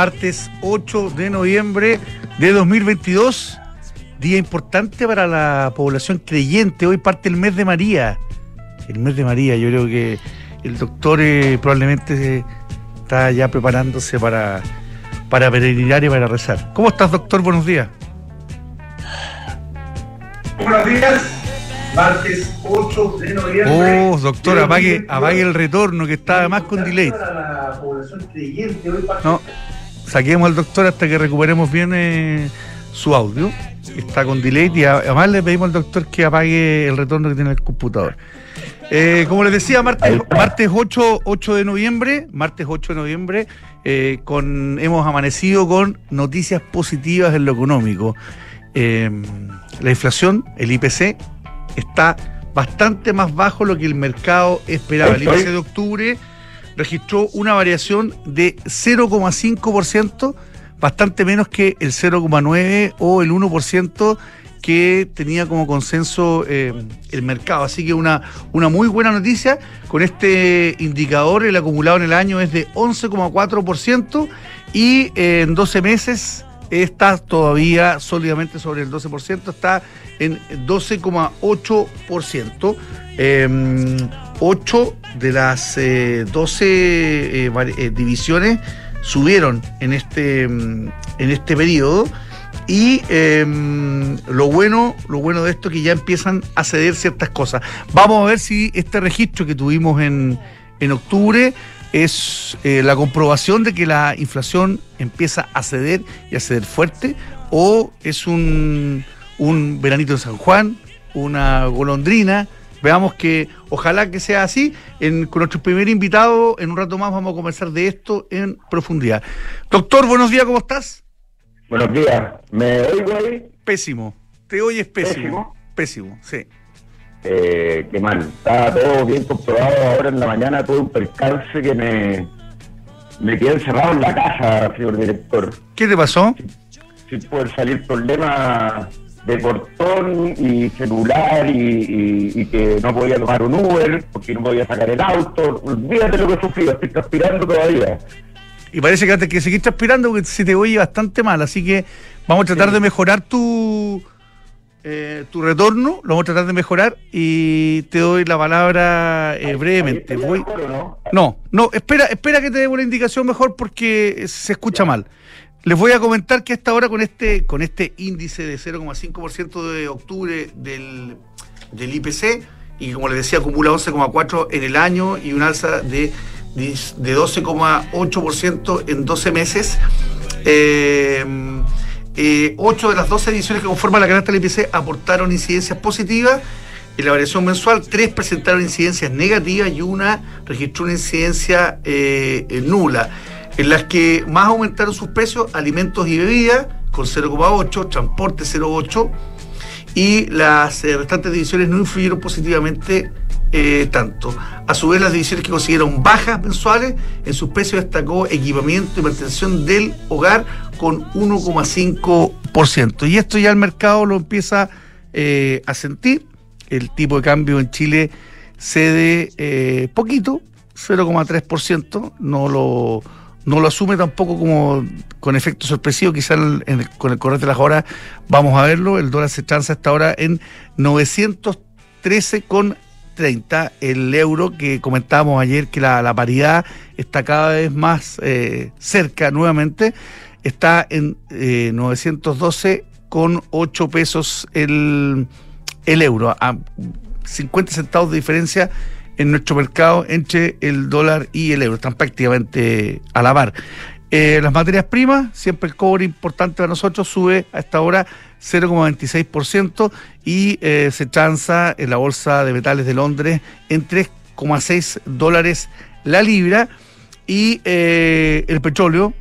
Martes 8 de noviembre de 2022. Día importante para la población creyente. Hoy parte el mes de María. El mes de María. Yo creo que el doctor eh, probablemente está ya preparándose para, para peregrinar y para rezar. ¿Cómo estás, doctor? Buenos días. Buenos días. Martes 8 de noviembre. Oh, doctor, apague, apague el retorno que está además con delay. No, saquemos al doctor hasta que recuperemos bien eh, su audio. Está con delay y además le pedimos al doctor que apague el retorno que tiene el computador. Eh, como les decía, martes, martes 8, 8 de noviembre, martes 8 de noviembre, eh, con, hemos amanecido con noticias positivas en lo económico. la inflación, el IPC, está bastante más bajo lo que el mercado esperaba. El índice de octubre registró una variación de 0,5%, bastante menos que el 0,9% o el 1% que tenía como consenso eh, el mercado. Así que una, una muy buena noticia. Con este indicador, el acumulado en el año es de 11,4% y eh, en 12 meses está todavía sólidamente sobre el 12%, está en 12,8%. Eh, 8 de las 12 eh, eh, eh, divisiones subieron en este, mm, en este periodo. Y em, lo bueno, lo bueno de esto es que ya empiezan a ceder ciertas cosas. Vamos a ver si este registro que tuvimos en, en octubre es la comprobación de que la inflación empieza a ceder y a ceder fuerte, o es un, un veranito en San Juan, una golondrina. Veamos que ojalá que sea así. con nuestro primer invitado, en un rato más vamos a conversar de esto en profundidad. Doctor, buenos días, ¿cómo estás? Buenos días. ¿Me oigo ahí? Pésimo. Te oyes pésimo. Pésimo, sí. Eh, qué mal. Está todo bien comprobado. Ahora en la mañana tuve un percance que me, me quedé encerrado en la casa, señor director. ¿Qué te pasó? Sin, poder salir problema de portón y celular y, que no podía tomar un Uber porque no podía sacar el auto. Olvídate lo que he sufrido, estoy transpirando todavía. Y parece que, que seguís transpirando porque se te oye bastante mal, así que vamos a tratar de mejorar tu, eh, tu retorno, lo vamos a tratar de mejorar y te doy la palabra eh, brevemente. Voy... no? no, espera, espera que te dé una indicación mejor porque se escucha mal. Les voy a comentar que hasta ahora con este, con este índice de 0,5% de octubre del, del IPC, y como les decía, acumula 11,4% en el año y un alza de, de 12,8% en 12 meses. Eh, eh, 8 de las 12 ediciones que conforman la canasta del IPC aportaron incidencias positivas. En la variación mensual, tres presentaron incidencias negativas y una registró una incidencia eh, nula en las que más aumentaron sus precios alimentos y bebidas con 0,8, transporte 0,8 y las eh, restantes divisiones no influyeron positivamente eh, tanto. A su vez, las divisiones que consiguieron bajas mensuales en sus precios destacó equipamiento y mantención del hogar con 1,5%. Y esto ya el mercado lo empieza eh, a sentir. El tipo de cambio en Chile cede poquito, 0,3%, no lo no lo asume tampoco como con efecto sorpresivo, quizás con el correr de las horas vamos a verlo, el dólar se transa hasta ahora en 913,30, el euro que comentábamos ayer que la, paridad está cada vez más eh, cerca nuevamente, está en eh, 912,8 pesos el, el euro, a 50 centavos de diferencia en nuestro mercado entre el dólar y el euro. Están prácticamente a la par. Eh, las materias primas, siempre el cobre importante para nosotros, sube a esta hora 0,26% y eh, se transa en la Bolsa de Metales de Londres en 3,6 dólares la libra. Y eh, el petróleo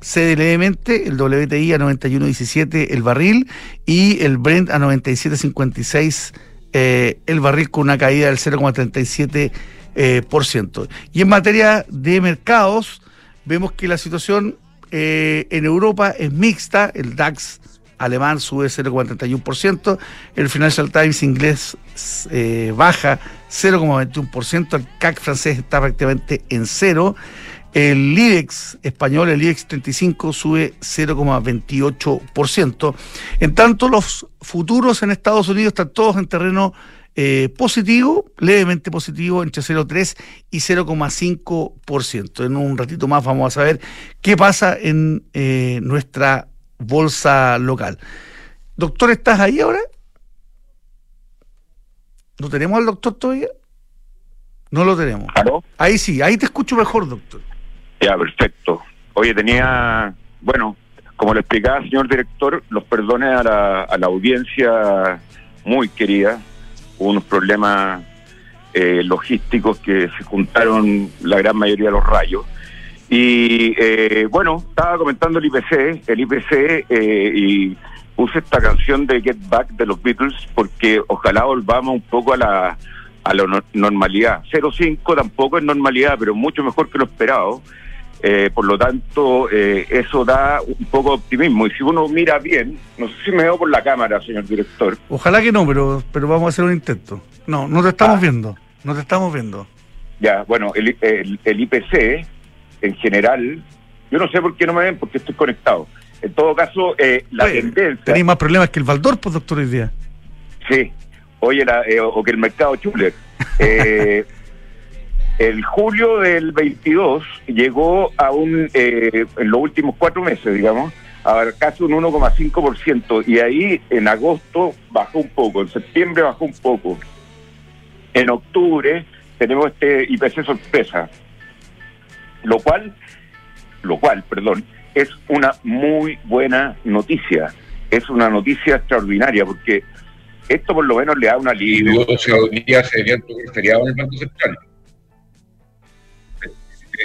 cede levemente, el WTI a 91,17 el barril y el Brent a 97,56 eh, el barril con una caída del 0,37%. Eh. Y en materia de mercados, vemos que la situación eh, en Europa es mixta, el DAX alemán sube 0,31%, el Financial Times inglés baja 0,21%, el CAC francés está prácticamente en cero, El IBEX español, el IBEX 35, sube 0,28%. En tanto, los futuros en Estados Unidos están todos en terreno eh, positivo, levemente positivo, entre 0,3 y 0,5%. En un ratito más vamos a saber qué pasa en eh, nuestra bolsa local. Doctor, ¿estás ahí ahora? ¿No tenemos al doctor todavía? No lo tenemos. Ahí sí, ahí te escucho mejor, doctor. Ya, perfecto. Oye, tenía, bueno, como le explicaba, señor director, los perdones a la, a la audiencia muy querida. Hubo unos problemas eh, logísticos que se juntaron la gran mayoría de los rayos. Y eh, bueno, estaba comentando el IPC, el IPC, eh, y puse esta canción de Get Back de los Beatles porque ojalá volvamos un poco a la, a la normalidad. 0,5 tampoco es normalidad, pero mucho mejor que lo esperado. Eh, por lo tanto, eh, eso da un poco de optimismo. Y si uno mira bien, no sé si me veo por la cámara, señor director. Ojalá que no, pero, pero vamos a hacer un intento. No, no te estamos ah. viendo, no te estamos viendo. Ya, bueno, el, el, IPC en general, yo no sé por qué no me ven, porque estoy conectado. En todo caso, eh, la tendencia... Tenéis más problemas que el Valdor, pues, doctor, hoy día. Sí, oye, eh, o que el mercado Chuler. Eh, el julio del 22 llegó a un, eh, en los últimos cuatro meses, digamos, a casi un 1,5%. Y ahí en agosto bajó un poco, en septiembre bajó un poco. En octubre tenemos este IPC sorpresa, lo cual, lo cual, perdón, es una muy buena noticia. Es una noticia extraordinaria porque esto por lo menos le da un alivio. hoy día se en el Banco Central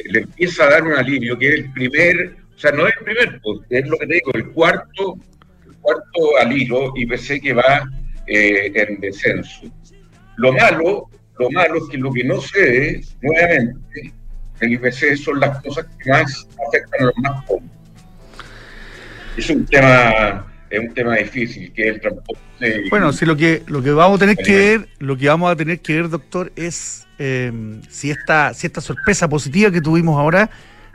le empieza a dar un alivio, que es el primer, o sea, no es el primer, pues, es lo que te digo, el cuarto, el cuarto alivio IPC que va eh, en descenso. Lo malo, lo malo es que lo que no se ve, nuevamente, el IPC son las cosas que más afectan a los más pobres. Es un tema es un tema difícil, que es el transporte. Bueno, si lo que lo que vamos a tener que ver, lo que vamos a tener que ver, doctor, es eh, si esta si esta sorpresa positiva que tuvimos ahora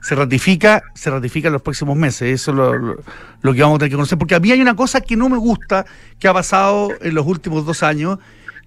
se ratifica, se ratifica en los próximos meses. Eso es lo, que vamos a tener que conocer. Porque a mí hay una cosa que no me gusta que ha pasado en los últimos dos años,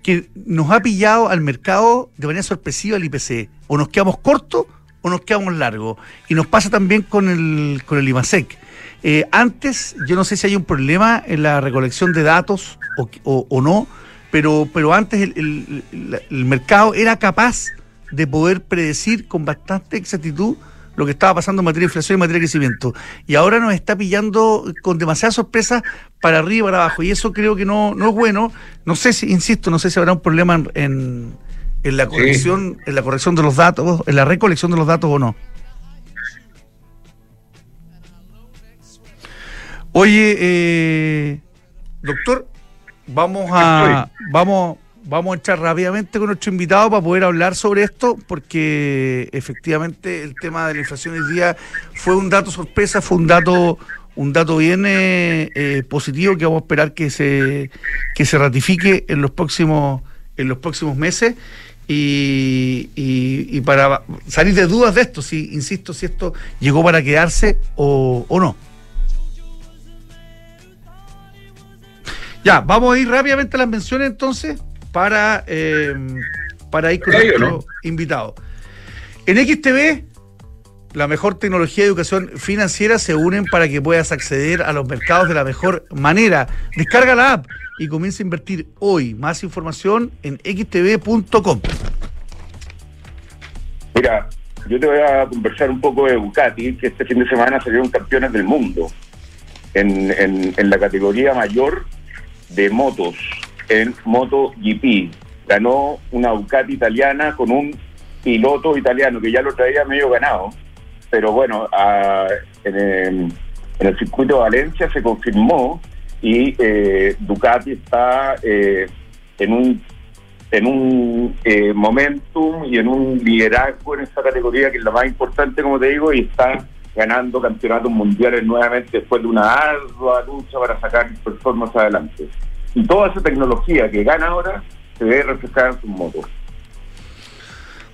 que nos ha pillado al mercado de manera sorpresiva el IPC. O nos quedamos cortos o nos quedamos largos. Y nos pasa también con el, con el IMASEC. Eh, antes, yo no sé si hay un problema en la recolección de datos o, no, pero, pero antes el, mercado era capaz de poder predecir con bastante exactitud lo que estaba pasando en materia de inflación y en materia de crecimiento. Y ahora nos está pillando con demasiadas sorpresas para arriba y para abajo. Y eso creo que no, no es bueno. No sé si, insisto, no sé si habrá un problema en, en, la corrección, en la corrección de los datos, en la recolección de los datos o no. Oye, eh, doctor, vamos a, vamos, vamos a entrar rápidamente con nuestro invitado para poder hablar sobre esto, porque efectivamente el tema de la inflación hoy día fue un dato sorpresa, fue un dato, un dato bien eh, eh, positivo que vamos a esperar que se, que se ratifique en los próximos, en los próximos meses. Y, y, para salir de dudas de esto, si insisto, si esto llegó para quedarse o, o no. Ya, vamos a ir rápidamente a las menciones entonces para, eh, para ir con nuestro invitado. En XTV, la mejor tecnología de educación financiera se unen para que puedas acceder a los mercados de la mejor manera. Descarga la app y comienza a invertir hoy. Más información en xtv.com. Mira, yo te voy a conversar un poco de Ducati, que este fin de semana salieron campeones del mundo en, en, en la categoría mayor de motos en MotoGP. Ganó una Ducati italiana con un piloto italiano que ya lo traía medio ganado. Pero bueno, en, el, circuito de Valencia se confirmó y eh, Ducati está eh, en un en un eh, momentum y en un liderazgo en esta categoría que es la más importante, como te digo, y está ganando campeonatos mundiales nuevamente después de una ardua lucha para sacar performance adelante. Y toda esa tecnología que gana ahora se ve reflejada en sus motos.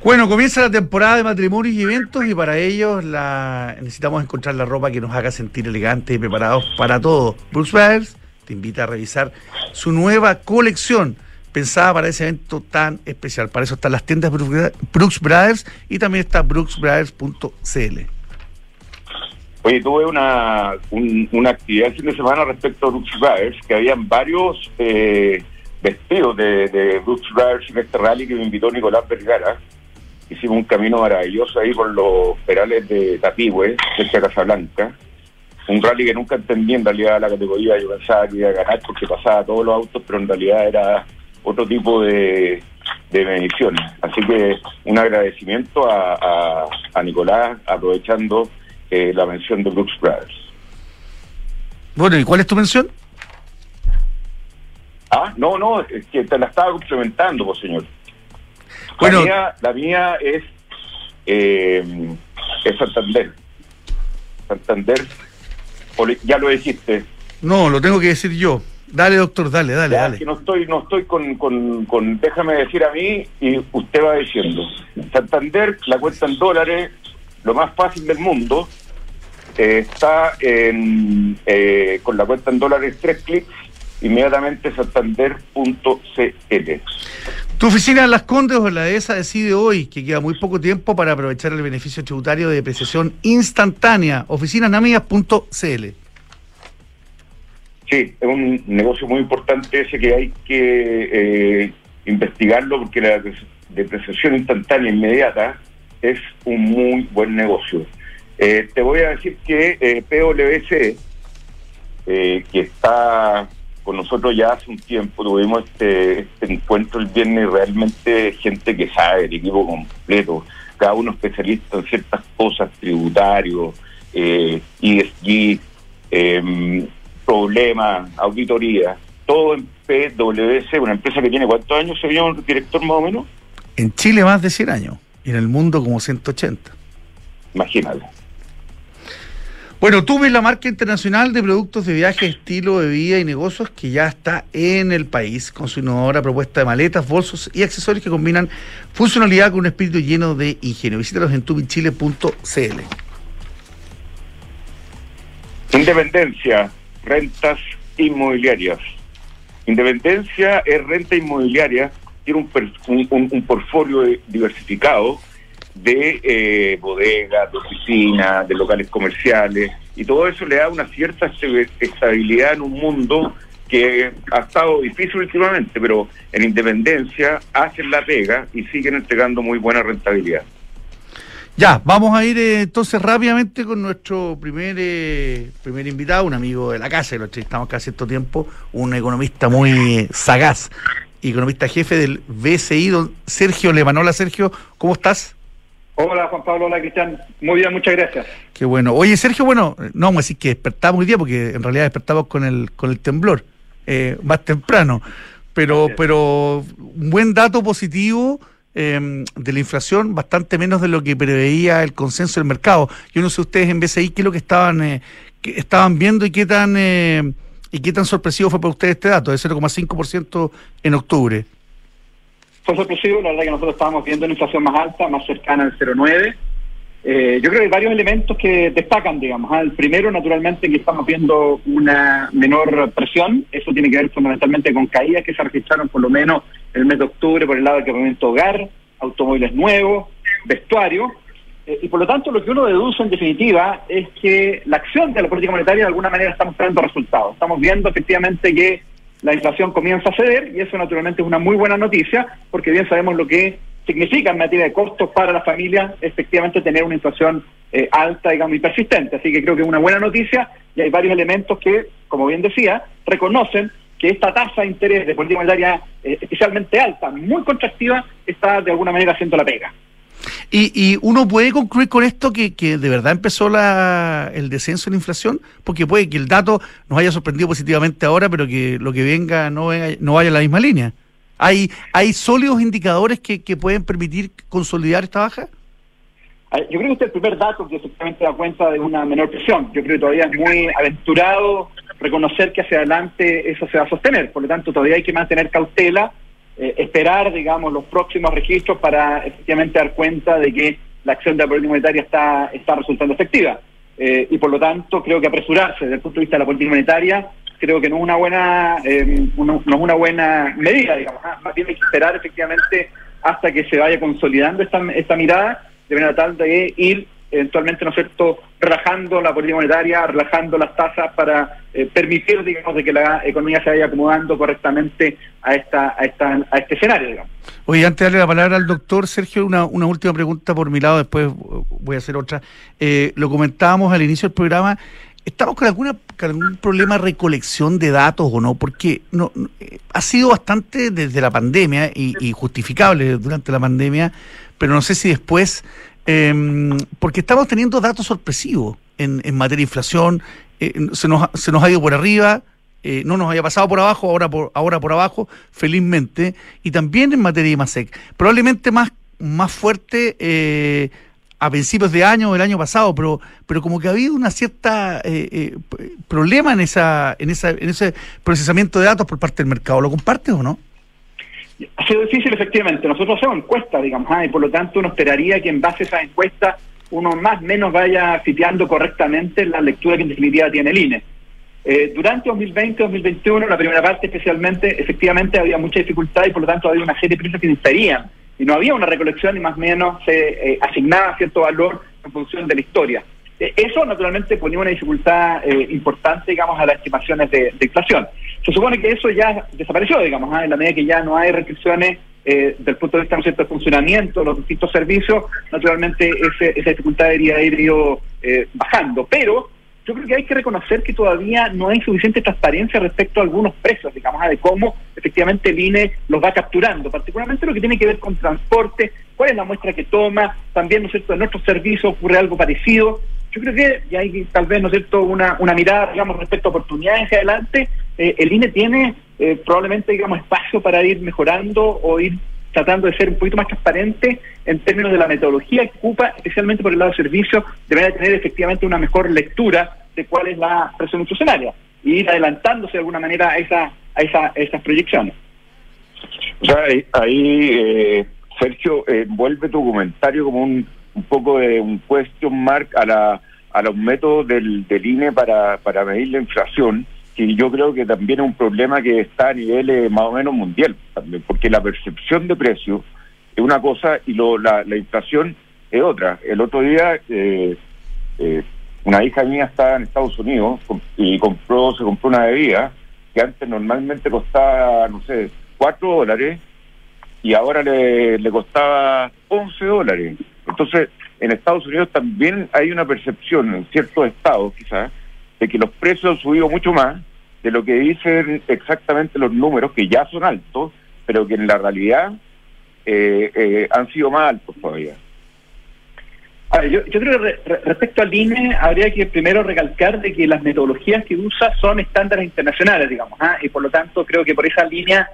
Bueno, comienza la temporada de matrimonios y eventos y para ello la, necesitamos encontrar la ropa que nos haga sentir elegantes y preparados para todo. Brooks Brothers te invita a revisar su nueva colección pensada para ese evento tan especial. Para eso están las tiendas Brooks Brothers y también está brooksbrothers.cl. Oye, tuve una, una actividad el fin de semana respecto a Brooks Brothers, que habían varios eh, vestidos de, de Brooks Brothers en este rally que me invitó Nicolás Vergara hicimos un camino maravilloso ahí por los perales de Tapigüe, cerca de Casablanca. Un rally que nunca entendí en realidad la categoría, yo pensaba que iba a ganar porque pasaba todos los autos, pero en realidad era otro tipo de, de mediciones. Así que un agradecimiento a, a, Nicolás, aprovechando eh, la mención de Brooks Brothers. Bueno, ¿y cuál es tu mención? Ah, no, no, es que te la estaba complementando, pues señor. Bueno, la mía, la mía es, eh, es Santander. Santander, ya lo dijiste. No, lo tengo que decir yo. Dale, doctor, dale, dale, dale. Que no estoy, no estoy con, con, con, déjame decir a mí y usted va diciendo. Santander, la cuenta en dólares, lo más fácil del mundo, eh, está en, eh, con la cuenta en dólares tres clics, inmediatamente santander.cl. Tu oficina en Las Condes o la ESA decide hoy que queda muy poco tiempo para aprovechar el beneficio tributario de depreciación instantánea. Oficinasnamias.cl. Sí, es un negocio muy importante ese que hay que eh, investigarlo porque la depreciación instantánea inmediata es un muy buen negocio. Eh, te voy a decir que eh, PwC, eh, que está con nosotros ya hace un tiempo, tuvimos este, este encuentro el viernes realmente gente que sabe, el equipo completo, cada uno especialista en ciertas cosas, tributarios, ESG, eh, problemas, auditoría, todo en PwC, una empresa que tiene cuántos años, sería un director más o menos? En Chile más de 100 años, y en el mundo como 180. Imagínate. Bueno, tú ves la marca internacional de productos de viaje, estilo de vida y negocios que ya está en el país con su innovadora propuesta de maletas, bolsos y accesorios que combinan funcionalidad con un espíritu lleno de ingenio. Visítalos en tubichile.cl. Independencia, rentas inmobiliarias. Independencia es renta inmobiliaria, tiene un, un, un portfolio diversificado de eh, bodegas, de oficinas, de locales comerciales, y todo eso le da una cierta estabilidad en un mundo que ha estado difícil últimamente, pero en Independencia hacen la pega y siguen entregando muy buena rentabilidad. Ya, vamos a ir eh, entonces rápidamente con nuestro primer eh, primer invitado, un amigo de la casa, lo entrevistamos casi cierto tiempo, un economista muy sagaz, economista jefe del BCI, don Sergio Lemanola. Sergio, ¿cómo estás? Hola Juan Pablo, hola Cristian. Muy bien, muchas gracias. Qué bueno. Oye Sergio, bueno, no vamos a decir que despertamos hoy día porque en realidad despertamos con el, con el temblor eh, más temprano. Pero, pero un buen dato positivo em, de la inflación, bastante menos de lo que preveía el consenso del mercado. Yo no sé ustedes en BCI qué es lo que estaban, eh, que estaban viendo y qué tan eh, y qué tan sorpresivo fue para ustedes este dato de 0,5% en octubre fue sorpresivo, la verdad que nosotros estábamos viendo una inflación más alta, más cercana al 0,9. Eh, yo creo que hay varios elementos que destacan, digamos. ¿ah? El primero, naturalmente, que estamos viendo una menor presión. Eso tiene que ver fundamentalmente con caídas que se registraron por lo menos el mes de octubre por el lado del equipamiento hogar, automóviles nuevos, vestuario. Eh, y por lo tanto, lo que uno deduce en definitiva es que la acción de la política monetaria de alguna manera está mostrando resultados. Estamos viendo efectivamente que la inflación comienza a ceder y eso naturalmente es una muy buena noticia porque bien sabemos lo que significa en materia de costos para las familias efectivamente tener una inflación eh, alta, digamos, y persistente. Así que creo que es una buena noticia y hay varios elementos que, como bien decía, reconocen que esta tasa de interés de política monetaria eh, especialmente alta, muy contractiva, está de alguna manera haciendo la pega. Y, y, uno puede concluir con esto que, de verdad empezó la, el descenso en la inflación, porque puede que el dato nos haya sorprendido positivamente ahora, pero que lo que venga no, no vaya en la misma línea. ¿Hay, hay sólidos indicadores que, pueden permitir consolidar esta baja? Yo creo que este es el primer dato que efectivamente da cuenta de una menor presión. Yo creo que todavía es muy aventurado reconocer que hacia adelante eso se va a sostener. Por lo tanto, todavía hay que mantener cautela eh, esperar, digamos, los próximos registros para efectivamente dar cuenta de que la acción de la política monetaria está, está resultando efectiva. Eh, y por lo tanto, creo que apresurarse desde el punto de vista de la política monetaria, creo que no es una buena, eh, no es una buena medida, digamos. ¿ah? Más bien hay que esperar efectivamente hasta que se vaya consolidando esta, esta mirada, de manera tal de ir eventualmente, ¿no es cierto?, relajando la política monetaria, relajando las tasas para eh, permitir, digamos, de que la economía se vaya acomodando correctamente a esta, a esta, a este escenario, digamos. Oye, antes de darle la palabra al doctor Sergio, una, una última pregunta por mi lado, después voy a hacer otra. Eh, lo comentábamos al inicio del programa, ¿estamos con, alguna, con algún problema de recolección de datos o no? Porque no, eh, ha sido bastante desde la pandemia y, y justificable durante la pandemia, pero no sé si después eh, porque estamos teniendo datos sorpresivos en, en materia de inflación, eh, se, nos, se nos ha ido por arriba, eh, no nos haya pasado por abajo, ahora por, ahora por abajo, felizmente, y también en materia de MASEC. Probablemente más, más fuerte eh, a principios de año el año pasado, pero, pero como que ha habido una cierta eh, eh, problema en, esa, en, esa, en ese procesamiento de datos por parte del mercado. ¿Lo compartes o no? Ha sido difícil, efectivamente. Nosotros hacemos encuestas, digamos, ah, y por lo tanto uno esperaría que en base a esas encuestas uno más o menos vaya sitiando correctamente la lectura que en definitiva tiene el INE. Eh, durante 2020-2021, la primera parte especialmente, efectivamente había mucha dificultad y por lo tanto había una serie de precios que diferían y no había una recolección y más o menos se eh, asignaba cierto valor en función de la historia. Eh, eso naturalmente ponía una dificultad eh, importante, digamos, a las estimaciones de, inflación. Se supone que eso ya desapareció, digamos, ¿ah? en la medida que ya no hay restricciones eh, del punto de vista ¿no de funcionamiento los distintos servicios, naturalmente ese, esa dificultad debería ir ido eh, bajando. Pero yo creo que hay que reconocer que todavía no hay suficiente transparencia respecto a algunos precios, digamos, de cómo efectivamente el INE los va capturando, particularmente lo que tiene que ver con transporte, cuál es la muestra que toma, también, ¿no es cierto?, en nuestros servicios ocurre algo parecido. Yo creo que ya hay tal vez, ¿no es cierto?, una, una mirada, digamos, respecto a oportunidades hacia adelante. Eh, el INE tiene eh, probablemente, digamos, espacio para ir mejorando o ir tratando de ser un poquito más transparente en términos de la metodología que ocupa, especialmente por el lado de servicios, debería tener efectivamente una mejor lectura de cuál es la presión institucionaria y ir adelantándose de alguna manera a, esa, a, esa, a esas proyecciones. O sea, ahí, eh, Sergio, eh, vuelve tu comentario como un, un poco de un question mark a, la, a los métodos del, del INE para, medir la inflación que yo creo que también es un problema que está a nivel eh, más o menos mundial, también, porque la percepción de precio es una cosa y lo, la, la inflación es otra. El otro día, eh, eh, una hija mía estaba en Estados Unidos y compró se compró una bebida que antes normalmente costaba, no sé, 4 dólares y ahora le, le costaba 11 dólares. Entonces, en Estados Unidos también hay una percepción, en ciertos estados quizás, de que los precios han subido mucho más de lo que dicen exactamente los números, que ya son altos, pero que en la realidad eh, eh, han sido más altos todavía. A ver, yo, yo, creo que re, respecto al INE habría que primero recalcar de que las metodologías que usa son estándares internacionales, digamos, ¿ah? y por lo tanto creo que por esa línea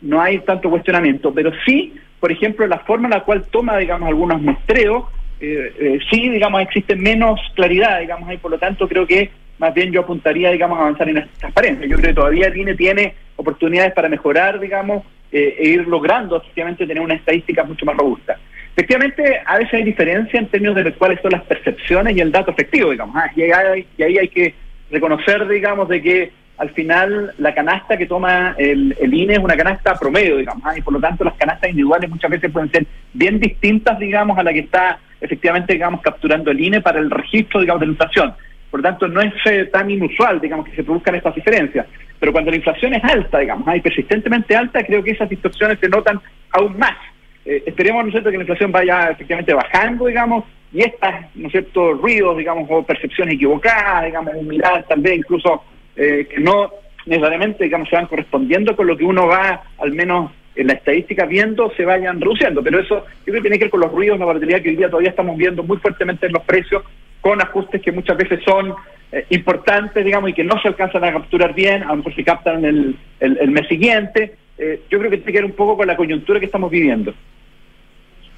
no hay tanto cuestionamiento, pero sí, por ejemplo, la forma en la cual toma, digamos, algunos muestreos, eh, eh, sí, digamos, existe menos claridad, digamos, y por lo tanto creo que más bien yo apuntaría, digamos, a avanzar en la transparencia. Yo creo que todavía tiene, tiene oportunidades para mejorar, digamos, eh, e ir logrando efectivamente tener una estadística mucho más robusta. Efectivamente, a veces hay diferencia en términos de cuáles son las percepciones y el dato efectivo, digamos. Ah, y, hay, y, ahí hay que reconocer, digamos, de que al final la canasta que toma el, el INE es una canasta promedio, digamos, ah, y por lo tanto las canastas individuales muchas veces pueden ser bien distintas, digamos, a la que está efectivamente, digamos, capturando el INE para el registro, digamos, de la inflación. Por lo tanto, no es eh, tan inusual, digamos, que se produzcan estas diferencias. Pero cuando la inflación es alta, digamos, hay persistentemente alta, creo que esas distorsiones se notan aún más. Eh, esperemos, ¿no es cierto?, que la inflación vaya efectivamente bajando, digamos, y estas, ¿no es cierto?, ruidos, digamos, o percepciones equivocadas, digamos, miradas tal vez incluso eh, que no necesariamente, digamos, se van correspondiendo con lo que uno va, al menos en la estadística, viendo, se vayan reduciendo. Pero eso yo creo que tiene que ver con los ruidos, la volatilidad que hoy día todavía estamos viendo muy fuertemente en los precios, con ajustes que muchas veces son eh, importantes, digamos, y que no se alcanzan a capturar bien, a lo mejor se captan el, el, el mes siguiente. Eh, yo creo que tiene que ver un poco con la coyuntura que estamos viviendo.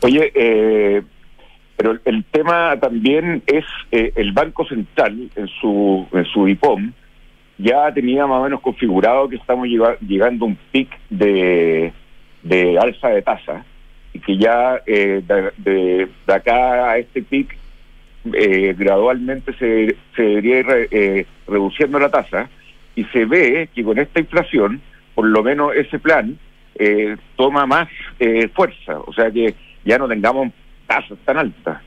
Oye, eh, pero el tema también es eh, el Banco Central en su, en su IPOM ya tenía más o menos configurado que estamos llegando a un pic de, alza de tasa y que ya eh, de, acá a este pic eh, gradualmente se, se debería ir eh, reduciendo la tasa y se ve que con esta inflación, por lo menos ese plan toma más fuerza, o sea que ya no tengamos tasas tan altas.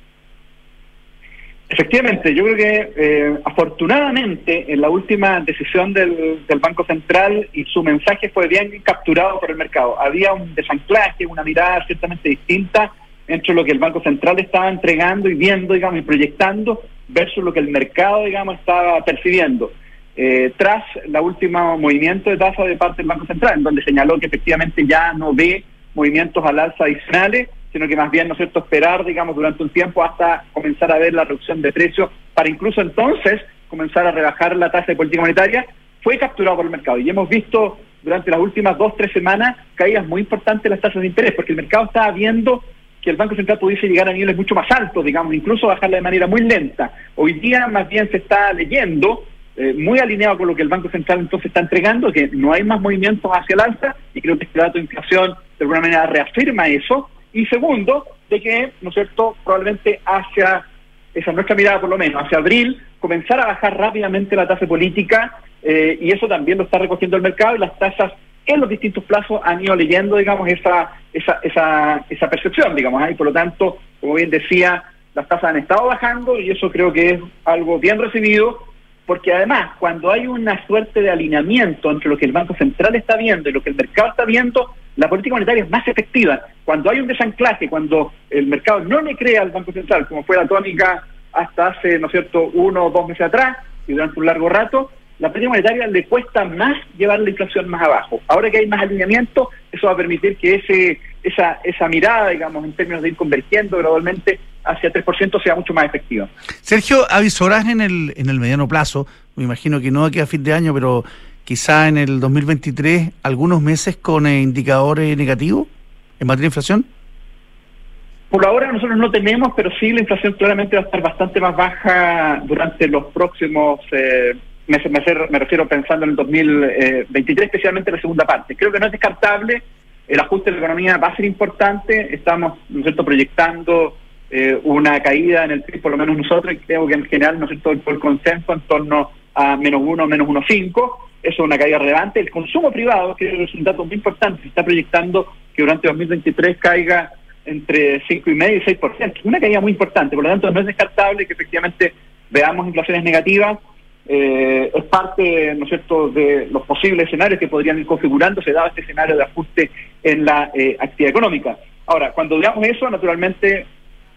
Efectivamente, yo creo que eh, afortunadamente en la última decisión del, Banco Central y su mensaje fue bien capturado por el mercado. Había un desanclaje, una mirada ciertamente distinta entre lo que el Banco Central estaba entregando y viendo, digamos, y proyectando versus lo que el mercado, digamos, estaba percibiendo. Eh, tras la última movimiento de tasa de parte del Banco Central, en donde señaló que efectivamente ya no ve movimientos al alza adicionales sino que más bien, ¿no es cierto?, esperar, digamos, durante un tiempo hasta comenzar a ver la reducción de precios para incluso entonces comenzar a rebajar la tasa de política monetaria, fue capturado por el mercado. Y hemos visto durante las últimas dos, tres semanas caídas muy importantes en las tasas de interés, porque el mercado estaba viendo que el Banco Central pudiese llegar a niveles mucho más altos, digamos, incluso bajarla de manera muy lenta. Hoy día más bien se está leyendo, eh, muy alineado con lo que el Banco Central entonces está entregando, que no hay más movimientos hacia el alza, y creo que este dato de inflación de alguna manera reafirma eso, y segundo, de que, ¿no es cierto?, probablemente hacia, esa nuestra mirada por lo menos, hacia abril, comenzar a bajar rápidamente la tasa política eh, y eso también lo está recogiendo el mercado y las tasas en los distintos plazos han ido leyendo, digamos, esa, esa, esa, esa percepción, digamos, ¿eh? y por lo tanto, como bien decía, las tasas han estado bajando y eso creo que es algo bien recibido, porque además, cuando hay una suerte de alineamiento entre lo que el Banco Central está viendo y lo que el mercado está viendo, la política monetaria es más efectiva. Cuando hay un desanclaje, cuando el mercado no le cree al Banco Central, como fue la tónica hasta hace, ¿no es cierto?, uno o dos meses atrás y durante un largo rato, la política monetaria le cuesta más llevar la inflación más abajo. Ahora que hay más alineamiento, eso va a permitir que ese esa, esa mirada, digamos, en términos de ir convergiendo gradualmente hacia 3% sea mucho más efectiva. Sergio, avisorás en el, en el mediano plazo, me imagino que no aquí a fin de año, pero quizá en el 2023 algunos meses con eh, indicadores negativos en materia de inflación? Por ahora nosotros no tenemos, pero sí la inflación claramente va a estar bastante más baja durante los próximos eh, meses. Me, refiero pensando en el 2023, especialmente en la segunda parte. Creo que no es descartable. El ajuste de la economía va a ser importante. Estamos, ¿no es cierto?, proyectando eh, una caída en el PIB, por lo menos nosotros, y creo que en general, ¿no es cierto?, el consenso en torno a menos uno, menos uno cinco eso es una caída relevante. El consumo privado, que es un dato muy importante, se está proyectando que durante 2023 caiga entre 5,5 y 6%. Una caída muy importante, por lo tanto no es descartable que efectivamente veamos inflaciones negativas. Eh, es parte, ¿no es cierto?, de los posibles escenarios que podrían ir configurándose dado este escenario de ajuste en la eh, actividad económica. Ahora, cuando veamos eso, naturalmente,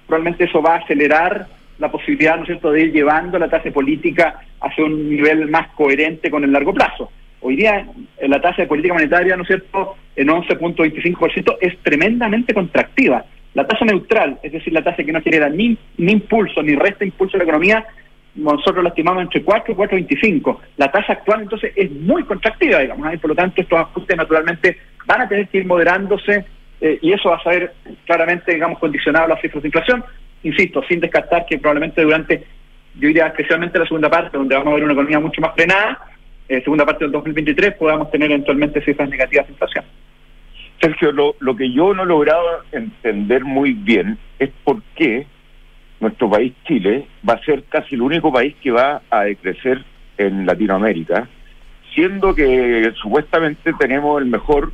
probablemente eso va a acelerar la posibilidad, ¿no cierto?, de ir llevando la tasa política hacia un nivel más coherente con el largo plazo. Hoy día la tasa de política monetaria, ¿no es cierto?, en 11.25% es tremendamente contractiva. La tasa neutral, es decir, la tasa que no genera ni, ni impulso ni resta impulso a la economía, nosotros la estimamos entre 4 y 4.25. La tasa actual entonces es muy contractiva, digamos, y por lo tanto estos ajustes naturalmente van a tener que ir moderándose eh, y eso va a ser claramente, digamos, condicionado a las cifras de inflación insisto, sin descartar que probablemente durante, yo diría especialmente la segunda parte, donde vamos a ver una economía mucho más frenada, eh, segunda parte del 2023, podamos tener eventualmente cifras negativas de inflación. Sergio, lo, lo que yo no he logrado entender muy bien es por qué nuestro país, Chile, va a ser casi el único país que va a decrecer en Latinoamérica, siendo que supuestamente tenemos el mejor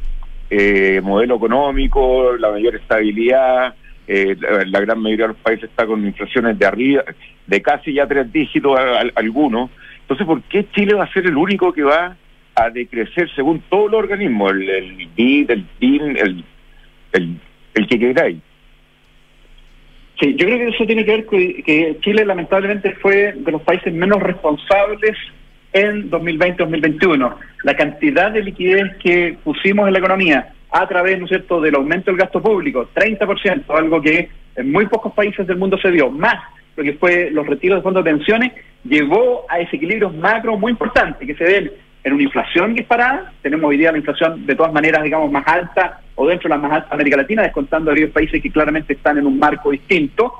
eh, modelo económico, la mayor estabilidad, eh, la, gran mayoría de los países está con inflaciones de arriba, de casi ya tres dígitos algunos. Entonces, ¿por qué Chile va a ser el único que va a decrecer según todos los organismos, el, BID, el DIN, el, el, el que queráis? Sí, yo creo que eso tiene que ver con que Chile lamentablemente fue de los países menos responsables en 2020-2021. La cantidad de liquidez que pusimos en la economía, a través, ¿no es cierto?, del aumento del gasto público, 30%, algo que en muy pocos países del mundo se dio, más lo que fue los retiros de fondos de pensiones, llevó a desequilibrios macro muy importantes que se ven en una inflación disparada, tenemos hoy día la inflación de todas maneras, digamos, más alta o dentro de la más alta América Latina, descontando a aquellos países que claramente están en un marco distinto.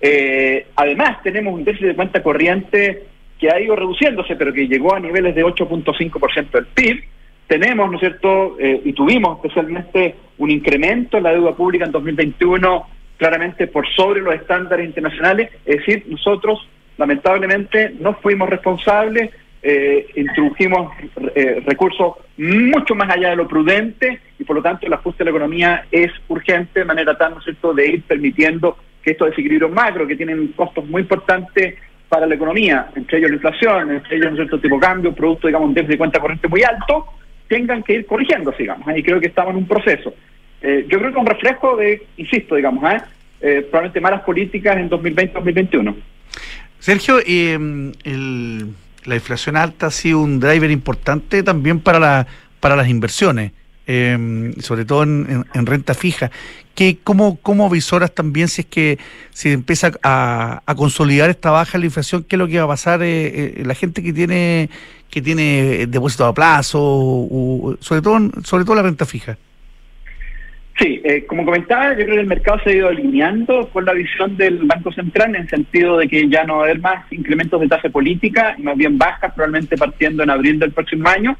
Eh, además, tenemos un déficit de cuenta corriente que ha ido reduciéndose, pero que llegó a niveles de 8.5% del PIB, tenemos, ¿no es cierto?, eh, y tuvimos especialmente un incremento en la deuda pública en 2021 claramente por sobre los estándares internacionales, es decir, nosotros lamentablemente no fuimos responsables, eh, introdujimos eh, recursos mucho más allá de lo prudente y por lo tanto el ajuste de la economía es urgente de manera tal, ¿no es cierto?, de ir permitiendo que estos desequilibrios macro, que tienen costos muy importantes para la economía, entre ellos la inflación, entre ellos, ¿no es cierto?, tipo de cambio, producto, digamos, un de cuenta corriente muy alto, tengan que ir corrigiendo, digamos, y creo que estamos en un proceso. Eh, yo creo que un reflejo de, insisto, digamos, ¿eh? eh probablemente malas políticas en 2020-2021. Sergio, eh, la inflación alta ha sido un driver importante también para, la, para las inversiones, sobre todo en, renta fija. ¿Qué, cómo, ¿Cómo visoras también si es que se empieza a, consolidar esta baja en la inflación? ¿Qué es lo que va a pasar la gente que tiene que tiene depósito a plazo, sobre todo sobre todo la renta fija. Sí, eh, como comentaba, yo creo que el mercado se ha ido alineando con la visión del Banco Central en el sentido de que ya no va a haber más incrementos de tasa política, más bien bajas, probablemente partiendo en abril del próximo año,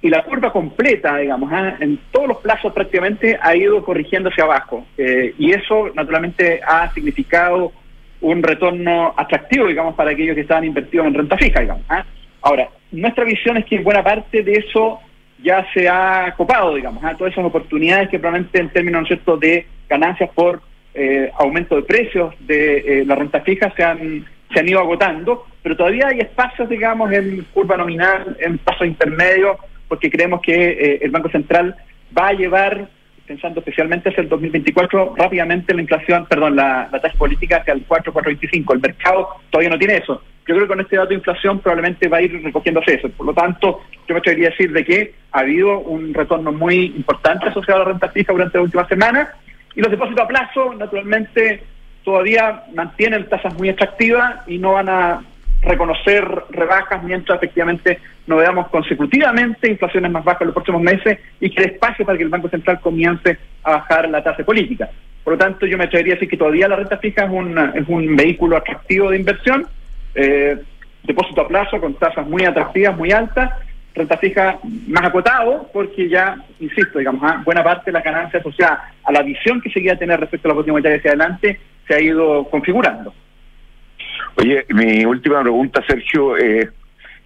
y la curva completa, digamos, ¿ah? en todos los plazos prácticamente ha ido corrigiendo hacia abajo, eh, y eso naturalmente ha significado un retorno atractivo, digamos, para aquellos que estaban invertidos en renta fija, digamos. ¿ah? Ahora, nuestra visión es que buena parte de eso ya se ha copado, digamos, ¿ah? todas esas oportunidades que probablemente en términos ¿no de ganancias por eh, aumento de precios de eh, la renta fija se han, se han ido agotando, pero todavía hay espacios, digamos, en curva nominal, en pasos intermedios, porque creemos que eh, el Banco Central va a llevar, pensando especialmente hacia el 2024, rápidamente la inflación, perdón, la, tasa política hacia el 4, 4,25. El mercado todavía no tiene eso yo creo que con este dato de inflación probablemente va a ir recogiéndose eso. Por lo tanto, yo me atrevería a decir de que ha habido un retorno muy importante asociado a la renta fija durante las últimas semanas y los depósitos a plazo, naturalmente, todavía mantienen tasas muy atractivas y no van a reconocer rebajas mientras efectivamente no veamos consecutivamente inflaciones más bajas en los próximos meses y que espacio para que el Banco Central comience a bajar la tasa política. Por lo tanto, yo me atrevería a decir que todavía la renta fija es un, es un vehículo atractivo de inversión eh, depósito a plazo con tasas muy atractivas, muy altas, renta fija más acotado, porque ya, insisto, digamos, ¿ah? buena parte de las ganancias asociadas a la visión que seguía tener respecto a la política monetaria hacia adelante se ha ido configurando. Oye, mi última pregunta, Sergio, eh,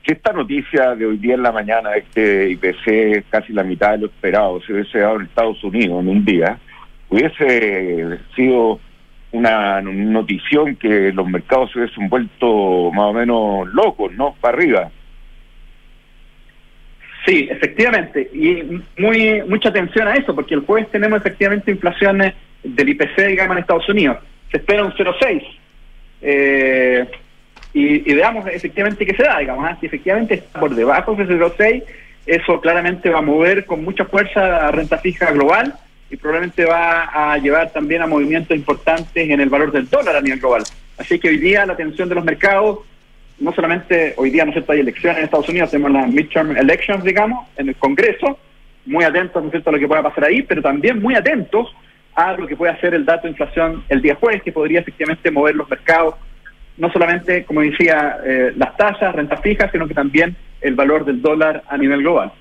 que esta noticia de hoy día en la mañana, este IPC casi la mitad de lo esperado, se hubiese dado en Estados Unidos en un día, hubiese sido una notición que los mercados se hubiesen vuelto más o menos locos, ¿no? Para arriba. Sí, efectivamente. Y muy mucha atención a eso, porque el jueves tenemos efectivamente inflaciones del IPC, digamos, en Estados Unidos. Se espera un 0,6. Eh, y, veamos efectivamente qué se da, digamos. ¿ah? Si efectivamente está por debajo de ese 0,6, eso claramente va a mover con mucha fuerza a renta fija global y probablemente va a llevar también a movimientos importantes en el valor del dólar a nivel global. Así que hoy día la atención de los mercados, no solamente hoy día, ¿no sé, hay elecciones en Estados Unidos, tenemos las midterm elections, digamos, en el Congreso, muy atentos, ¿no es cierto?, a lo que pueda pasar ahí, pero también muy atentos a lo que puede hacer el dato de inflación el día jueves, que podría efectivamente mover los mercados, no solamente, como decía, eh, las tasas, rentas fijas, sino que también el valor del dólar a nivel global.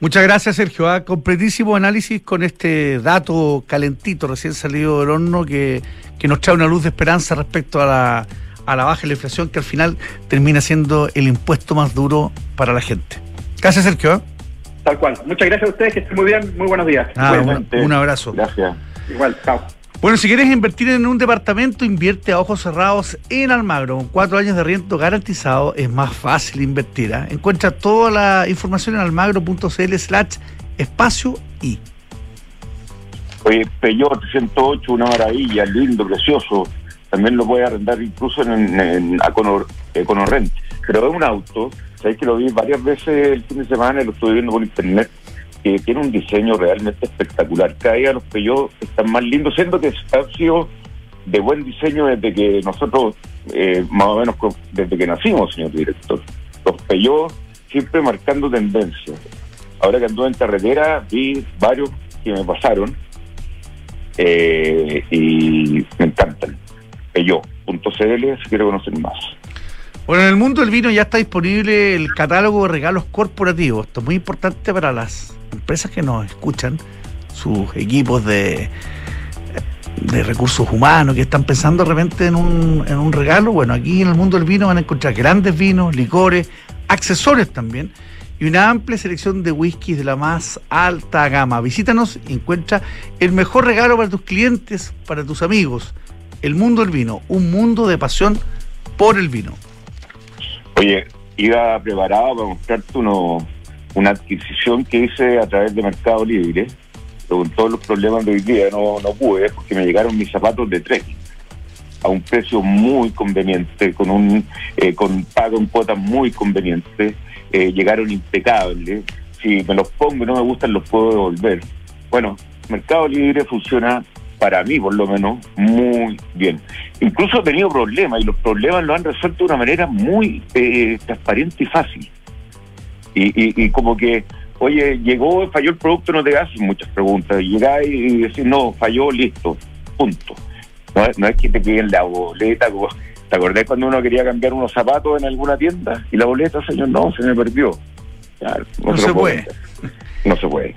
Muchas gracias, Sergio. Ah, completísimo análisis con este dato calentito, recién salido del horno, que, nos trae una luz de esperanza respecto a la, a la baja de la inflación, que al final termina siendo el impuesto más duro para la gente. Gracias, Sergio. Ah. Tal cual. Muchas gracias a ustedes, que estén muy bien. Muy buenos días. Ah, un abrazo. Gracias. Igual, chao. Bueno, si quieres invertir en un departamento, invierte a ojos cerrados en Almagro. Con cuatro años de riento garantizado es más fácil invertir. ¿eh? Encuentra toda la información en almagro.cl slash espacio y. Oye, Peugeot 308, una maravilla, lindo, precioso. También lo puede arrendar incluso en, en, Econorrent. Pero es un auto, sabéis que lo vi varias veces el fin de semana y lo estuve viendo por internet que tiene un diseño realmente espectacular. Cada día los Peugeot están más lindos, siendo que ha sido de buen diseño desde que nosotros, eh, más o menos desde que nacimos, señor director. Los Peugeot siempre marcando tendencia. Ahora que anduve en carretera, vi varios que me pasaron eh, y me encantan. Peugeot.cl si quiero conocer más. Bueno, en el mundo del vino ya está disponible el catálogo de regalos corporativos. Esto es muy importante para las empresas que nos escuchan, sus equipos de, de recursos humanos que están pensando de repente en un, en un regalo. Bueno, aquí en el mundo del vino van a encontrar grandes vinos, licores, accesorios también y una amplia selección de whiskies de la más alta gama. Visítanos y encuentra el mejor regalo para tus clientes, para tus amigos. El mundo del vino, un mundo de pasión por el vino. Oye, iba preparado para mostrarte uno, una adquisición que hice a través de Mercado Libre, con todos los problemas de hoy día no, no pude porque me llegaron mis zapatos de trekking a un precio muy conveniente, con un eh, con pago en cuotas muy conveniente, eh, llegaron impecables. Si me los pongo y no me gustan, los puedo devolver. Bueno, Mercado Libre funciona para mí por lo menos, muy bien. Incluso he tenido problemas y los problemas lo han resuelto de una manera muy eh, transparente y fácil. Y, y, como que, oye, llegó, falló el producto, no te haces muchas preguntas. Llegáis y decís, no, falló, listo, punto. No, es que te queden la boleta. ¿Te acordás cuando uno quería cambiar unos zapatos en alguna tienda? Y la boleta, señor, no, se me perdió. no, se puede. No se puede.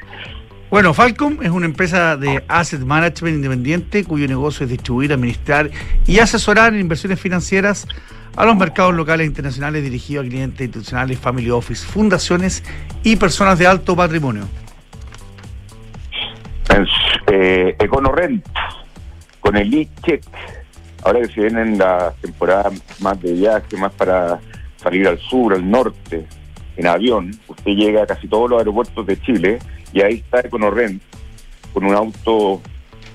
Bueno, Falcom es una empresa de asset management independiente cuyo negocio es distribuir, administrar y asesorar inversiones financieras a los mercados locales e internacionales dirigidos a clientes institucionales, family office, fundaciones y personas de alto patrimonio. Eh, EconoRent, con el e-check, ahora que se vienen las temporadas más de viaje, más para salir al sur, al norte, en avión, usted llega a casi todos los aeropuertos de Chile y ahí está EconoRent con un auto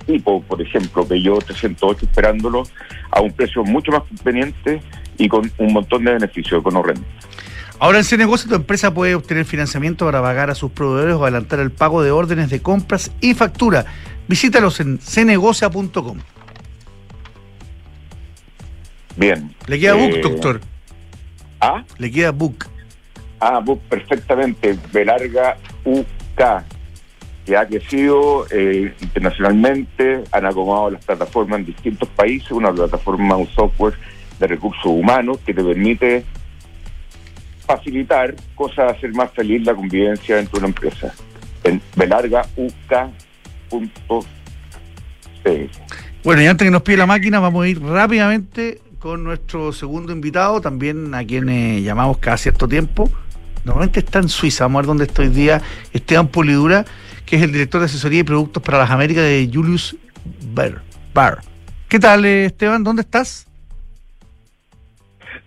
tipo, por ejemplo, Peugeot 308 esperándolo a un precio mucho más conveniente y con un montón de beneficios EconoRent. Ahora en CNegocio tu empresa puede obtener financiamiento para pagar a sus proveedores o adelantar el pago de órdenes de compras y factura. Visítalos en cnegocia.com. Bien. ¿Le queda book, eh, doctor? ¿Ah? ¿Le queda book? Ah, book perfectamente. B larga Que ha crecido eh, internacionalmente, han acomodado las plataformas en distintos países, una plataforma, un software de recursos humanos que te permite facilitar cosas, hacer más feliz la convivencia dentro de una empresa. En belargauk.cl. Bueno, y antes que nos pide la máquina, vamos a ir rápidamente con nuestro segundo invitado, también a quien eh, llamamos cada cierto tiempo. Normalmente está en Suiza, vamos a ver dónde está hoy día Esteban Polidura, que es el director de asesoría y productos para las Américas de Julius Bar. ¿Qué tal, eh, Esteban? ¿Dónde estás?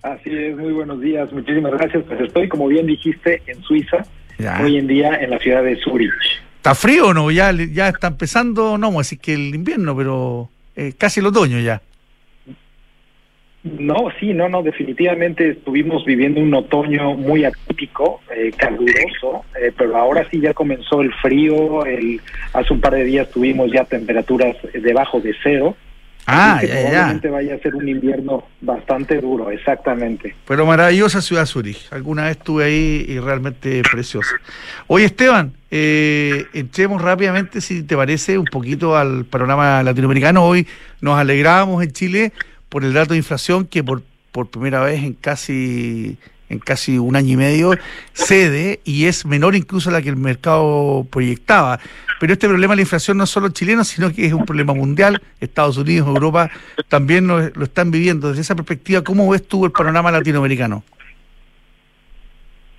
Así es, muy buenos días, muchísimas gracias. Pues estoy, como bien dijiste, en Suiza, hoy en día en la ciudad de Zurich. ¿Está frío o no? Ya, ya está empezando, no vamos a decir que el invierno, pero eh, casi el otoño ya. No, sí, no, no, definitivamente estuvimos viviendo un otoño muy atípico, eh, caluroso, eh, pero ahora sí ya comenzó el frío, el, hace un par de días tuvimos ya temperaturas debajo de cero, Ah, ya, probablemente vaya a ser un invierno bastante duro, exactamente. Pero maravillosa ciudad Zurich. Alguna vez estuve ahí y realmente preciosa. Oye, Esteban, eh, entremos rápidamente, si te parece, un poquito al panorama latinoamericano. Hoy nos alegramos en Chile por el dato de inflación que por, por primera vez en casi en casi un año y medio, cede y es menor incluso a la que el mercado proyectaba. Pero este problema de la inflación no es solo chileno, sino que es un problema mundial. Estados Unidos, Europa también lo, están viviendo. Desde esa perspectiva, ¿cómo ves tú el panorama latinoamericano?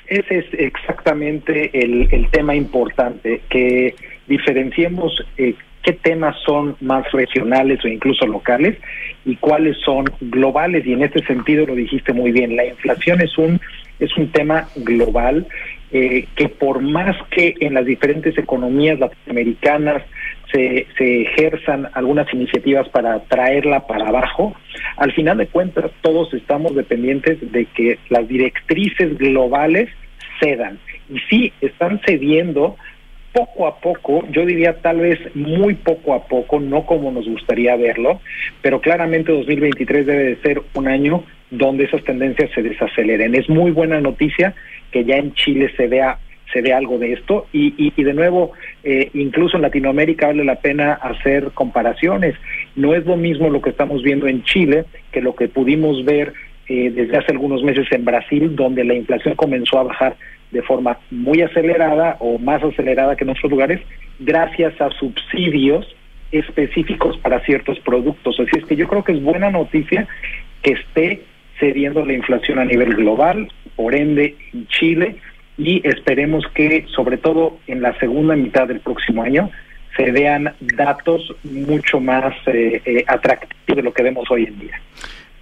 Ese es exactamente el, tema importante, que diferenciemos eh, qué temas son más regionales o incluso locales y cuáles son globales y en este sentido lo dijiste muy bien la inflación es un es un tema global eh, que por más que en las diferentes economías latinoamericanas se, se ejerzan algunas iniciativas para traerla para abajo, al final de cuentas todos estamos dependientes de que las directrices globales cedan. Y sí, están cediendo poco a poco, yo diría tal vez muy poco a poco, no como nos gustaría verlo, pero claramente 2023 debe de ser un año donde esas tendencias se desaceleren. Es muy buena noticia que ya en Chile se vea se vea algo de esto y, y, de nuevo eh, incluso en Latinoamérica vale la pena hacer comparaciones no es lo mismo lo que estamos viendo en Chile que lo que pudimos ver eh, desde hace algunos meses en Brasil, donde la inflación comenzó a bajar de forma muy acelerada o más acelerada que en otros lugares, gracias a subsidios específicos para ciertos productos. Así es que yo creo que es buena noticia que esté cediendo la inflación a nivel global, por ende en Chile, y esperemos que sobre todo en la segunda mitad del próximo año se vean datos mucho más eh, eh, atractivos de lo que vemos hoy en día.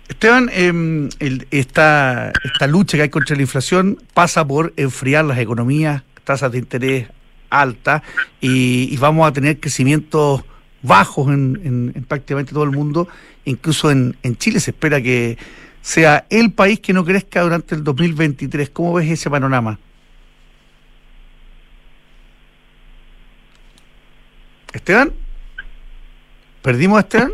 Esteban, em, esta, lucha que hay contra la inflación pasa por enfriar las economías, tasas de interés altas y, vamos a tener crecimientos bajos en, prácticamente todo el mundo, incluso en, en Chile se espera que sea el país que no crezca durante el 2023. ¿Cómo ves ese panorama? Esteban, ¿perdimos a Esteban?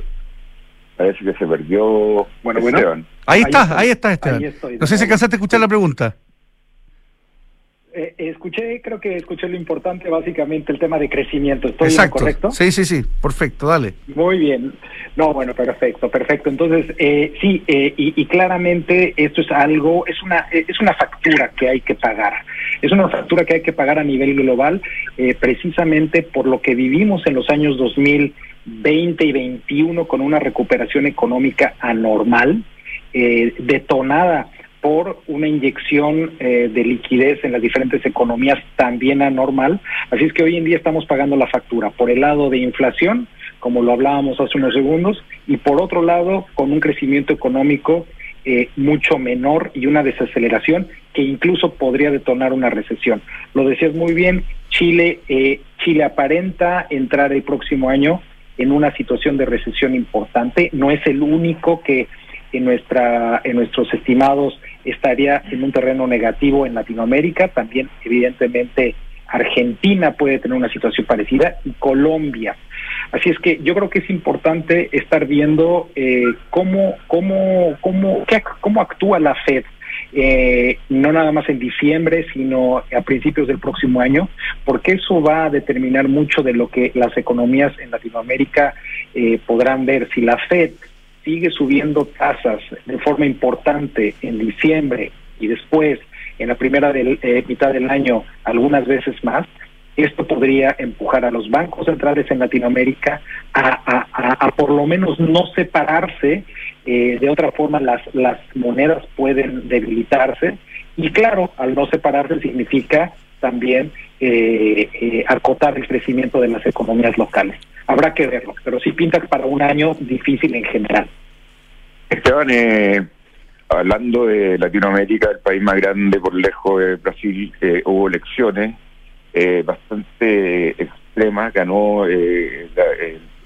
Parece que se perdió bueno, Esteban. Ahí, está, ahí está Esteban. no sé si alcanzaste a escuchar la pregunta. Eh, escuché, creo que escuché lo importante, básicamente el tema de crecimiento. ¿Estoy Exacto. correcto? Sí, sí, sí, perfecto, dale. Muy bien. No, bueno, perfecto, perfecto. Entonces, eh, sí, eh, y, claramente esto es algo, es una, es una factura que hay que pagar. Es una factura que hay que pagar a nivel global, precisamente por lo que vivimos en los años 2020 y 21 con una recuperación económica anormal, detonada por una inyección eh, de liquidez en las diferentes economías también anormal. Así es que hoy en día estamos pagando la factura por el lado de inflación, como lo hablábamos hace unos segundos, y por otro lado con un crecimiento económico eh, mucho menor y una desaceleración que incluso podría detonar una recesión. Lo decías muy bien, Chile, eh, Chile aparenta entrar el próximo año en una situación de recesión importante. No es el único que en nuestra en nuestros estimados estaría en un terreno negativo en Latinoamérica, también evidentemente Argentina puede tener una situación parecida y Colombia. Así es que yo creo que es importante estar viendo eh, cómo, cómo, cómo, cómo actúa la Fed. Eh, no nada más en diciembre, sino a principios del próximo año, porque eso va a determinar mucho de lo que las economías en Latinoamérica eh, podrán ver. Si la Fed sigue subiendo tasas de forma importante en diciembre y después en la primera del, eh, mitad del año algunas veces más, esto podría empujar a los bancos centrales en Latinoamérica a, por lo menos no separarse, eh, de otra forma las, las monedas pueden debilitarse y claro, al no separarse significa también eh, acotar el crecimiento de las economías locales habrá que verlo, pero sí pinta para un año difícil en general. Esteban, eh, hablando de Latinoamérica, el país más grande por lejos de Brasil, eh, hubo elecciones eh, bastante extremas, ganó el,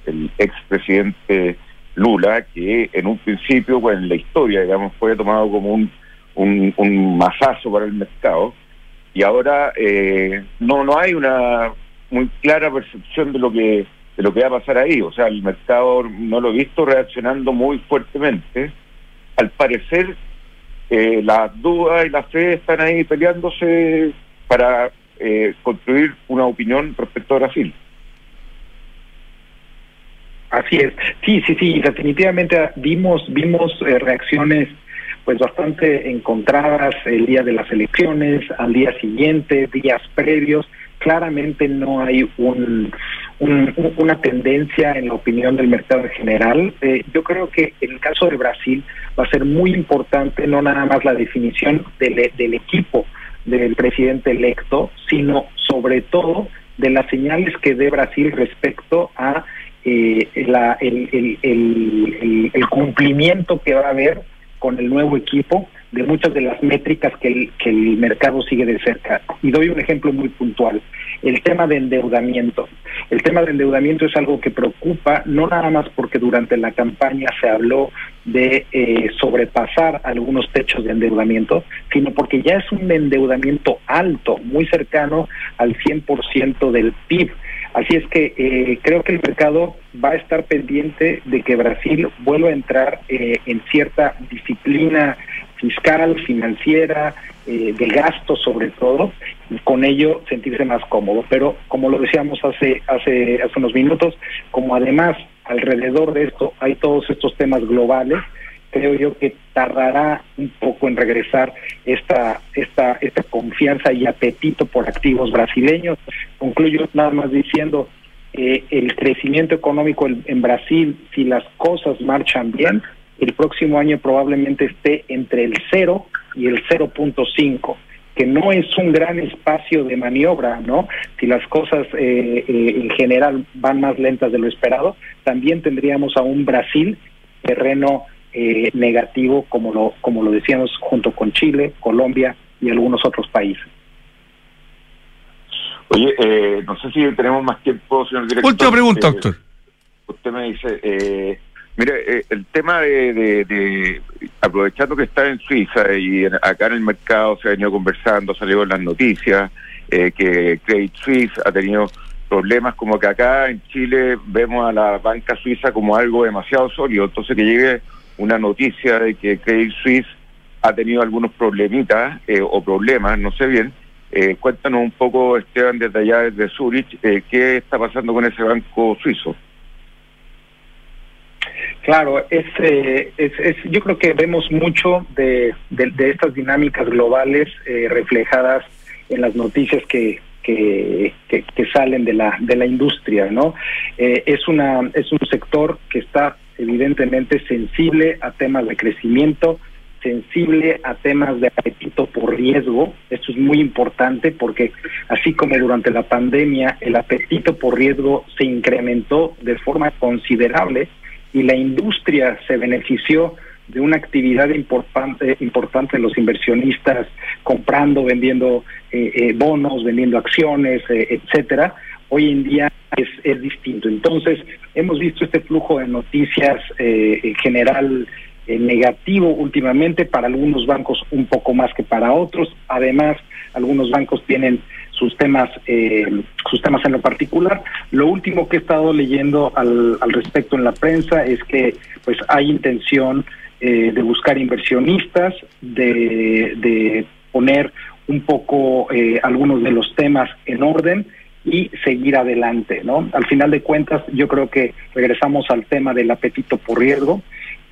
el expresidente Lula, que en un principio, pues en la historia, digamos, fue tomado como un, un, un masazo para el mercado, y ahora no, no hay una muy clara percepción de lo que de lo que va a pasar ahí. O sea, el mercado no lo he visto reaccionando muy fuertemente. Al parecer, eh, las dudas y la fe están ahí peleándose para eh, construir una opinión respecto a Brasil. Así es, sí, sí, sí, definitivamente vimos vimos eh, reacciones pues bastante encontradas el día de las elecciones, al día siguiente, días previos, claramente no hay un, una tendencia en la opinión del mercado en general. Eh, yo creo que en el caso de Brasil va a ser muy importante no nada más la definición del, del equipo del presidente electo, sino sobre todo de las señales que dé Brasil respecto a eh, el, cumplimiento que va a haber con el nuevo equipo de muchas de las métricas que el, que el mercado sigue de cerca. Y doy un ejemplo muy puntual. El tema de endeudamiento. El tema de endeudamiento es algo que preocupa, no nada más porque durante la campaña se habló de eh, sobrepasar algunos techos de endeudamiento, sino porque ya es un endeudamiento alto, muy cercano al 100% del PIB. Así es que eh, creo que el mercado va a estar pendiente de que Brasil vuelva a entrar eh, en cierta disciplina fiscal, financiera, eh, de gasto sobre todo, y con ello sentirse más cómodo. Pero como lo decíamos hace, hace, hace unos minutos, como además alrededor de esto hay todos estos temas globales, creo yo que tardará un poco en regresar esta, esta, esta confianza y apetito por activos brasileños. Concluyo nada más diciendo, eh, el crecimiento económico en, Brasil, si las cosas marchan bien, el próximo año probablemente esté entre el 0 y el 0.5 que no es un gran espacio de maniobra, ¿no? Si las cosas eh, eh, en general van más lentas de lo esperado, también tendríamos a un Brasil terreno eh, negativo, como lo, como lo decíamos, junto con Chile, Colombia y algunos otros países. Oye, eh, no sé si tenemos más tiempo, señor director. Última pregunta, eh, doctor. Usted me dice, eh, mire, el tema de, aprovechando que está en Suiza y acá en el mercado se ha venido conversando, salió en las noticias, que Credit Suisse ha tenido problemas como que acá en Chile vemos a la banca suiza como algo demasiado sólido, entonces que llegue una noticia de que Credit Suisse ha tenido algunos problemitas eh, o problemas, no sé bien. Eh, cuéntanos un poco, Esteban, desde allá, desde Zurich, eh, qué está pasando con ese banco suizo. Claro, es, es, yo creo que vemos mucho de, de, estas dinámicas globales reflejadas en las noticias que, que, que, salen de la de la industria, ¿no? es una es un sector que está evidentemente sensible a temas de crecimiento, sensible a temas de apetito por riesgo. Esto es muy importante porque así como durante la pandemia el apetito por riesgo se incrementó de forma considerable y la industria se benefició de una actividad importante importante los inversionistas comprando, vendiendo eh, eh, bonos, vendiendo acciones, eh, etcétera. Hoy en día es, es distinto. Entonces, hemos visto este flujo de noticias eh, en general eh, negativo últimamente, para algunos bancos un poco más que para otros. Además, algunos bancos tienen sus temas, eh, sus temas en lo particular. Lo último que he estado leyendo al, al respecto en la prensa es que pues hay intención de buscar inversionistas, de, de poner un poco algunos de los temas en orden y seguir adelante, ¿no? Al final de cuentas, yo creo que regresamos al tema del apetito por riesgo.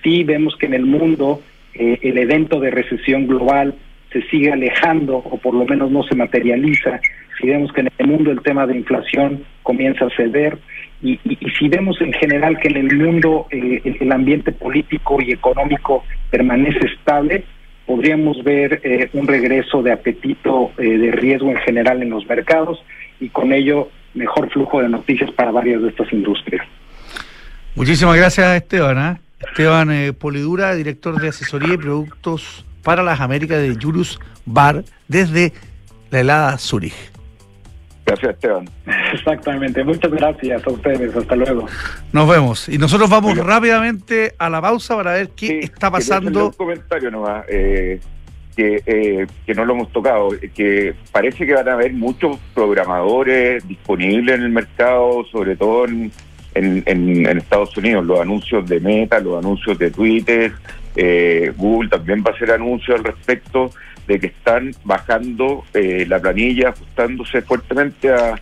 Sí vemos que en el mundo eh, el evento de recesión global se sigue alejando o por lo menos no se materializa. Si vemos que en el mundo el tema de inflación comienza a ceder y, si vemos en general que en el mundo eh, el, ambiente político y económico permanece estable, podríamos ver eh, un regreso de apetito de riesgo en general en los mercados y con ello mejor flujo de noticias para varias de estas industrias. Muchísimas gracias Esteban. ¿eh? Esteban eh, Polidura, director de asesoría y productos para las Américas de Julius Bar desde la helada Zurich. Gracias, Esteban. Exactamente. Muchas gracias a ustedes. Hasta luego. Nos vemos. Y nosotros vamos rápidamente a la pausa para ver qué está pasando. Un comentario nomás. Eh, que, eh, que no lo hemos tocado, que parece que van a haber muchos programadores disponibles en el mercado, sobre todo en, en, Estados Unidos, los anuncios de Meta, los anuncios de Twitter, eh, Google también va a hacer anuncios al respecto de que están bajando eh, la planilla, ajustándose fuertemente a,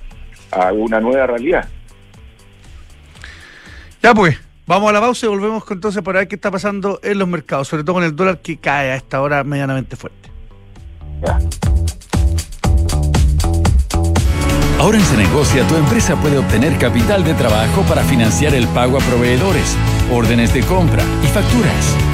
a una nueva realidad. Ya pues, Vamos a la pausa y volvemos entonces para ver qué está pasando en los mercados, sobre todo con el dólar que cae a esta hora medianamente fuerte. Ahora en Cenegocia tu empresa puede obtener capital de trabajo para financiar el pago a proveedores, órdenes de compra y facturas.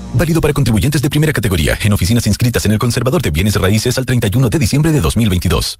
Válido para contribuyentes de primera categoría en oficinas inscritas en el Conservador de Bienes Raíces al 31 de diciembre de 2022.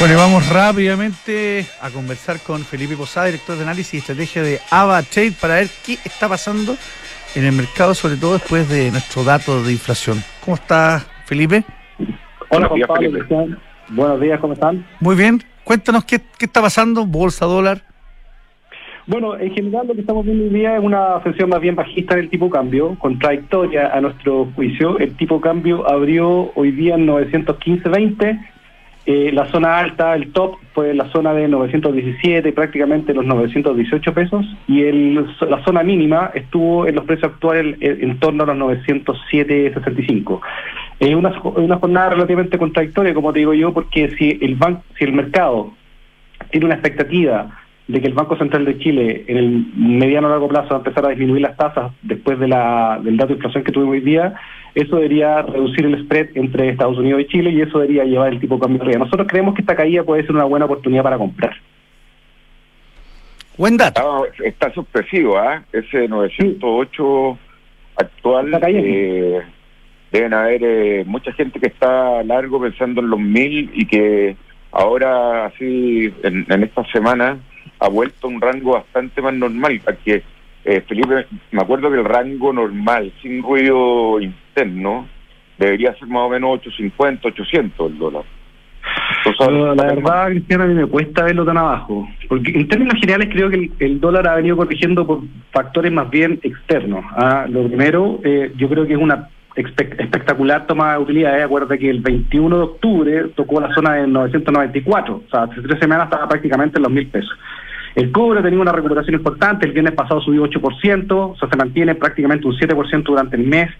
Bueno, y vamos rápidamente a conversar con Felipe Posada, director de análisis y estrategia de Ava Trade, para ver qué está pasando en el mercado, sobre todo después de nuestro dato de inflación. ¿Cómo está, Felipe? Hola, Juan Pablo, Buenos días, ¿cómo están? Muy bien. Cuéntanos qué, qué está pasando, bolsa, dólar. Bueno, en general lo que estamos viendo hoy día es una ofensiva más bien bajista del tipo cambio, contradictoria a nuestro juicio. El tipo cambio abrió hoy día en 915.20 eh, la zona alta, el top, fue la zona de 917, prácticamente los 918 pesos, y el, la zona mínima estuvo en los precios actuales en, torno a los 907.65. Es una, una jornada relativamente contradictoria, como te digo yo, porque si el, ban si el mercado tiene una expectativa de que el Banco Central de Chile en el mediano largo plazo va a empezar a disminuir las tasas después de la, del dato de inflación que tuvimos hoy día, eso debería reducir el spread entre Estados Unidos y Chile y eso debería llevar el tipo de cambio arriba. Nosotros creemos que esta caída puede ser una buena oportunidad para comprar. Buen dato. Está, está sorpresivo, ¿ah? Ese 908 actual. Eh, deben haber eh, mucha gente que está largo pensando en los mil y que ahora, así, en, en esta semana, ha vuelto a un rango bastante más normal. Porque, eh, Felipe, me acuerdo que el rango normal, sin ruido interno, debería ser más o menos 850, 800 el dólar. la verdad, Cristiano, a mí me cuesta verlo tan abajo. Porque en términos generales creo que el, dólar ha venido corrigiendo por factores más bien externos. ¿ah? Lo primero, eh, yo creo que es una espectacular toma de utilidad. Acuérdate que el 21 de octubre tocó la zona de 994. O sea, hace tres semanas estaba prácticamente en los mil pesos. El cobre ha tenido una recuperación importante. El viernes pasado subió 8%. O sea, se mantiene prácticamente un 7% durante el mes.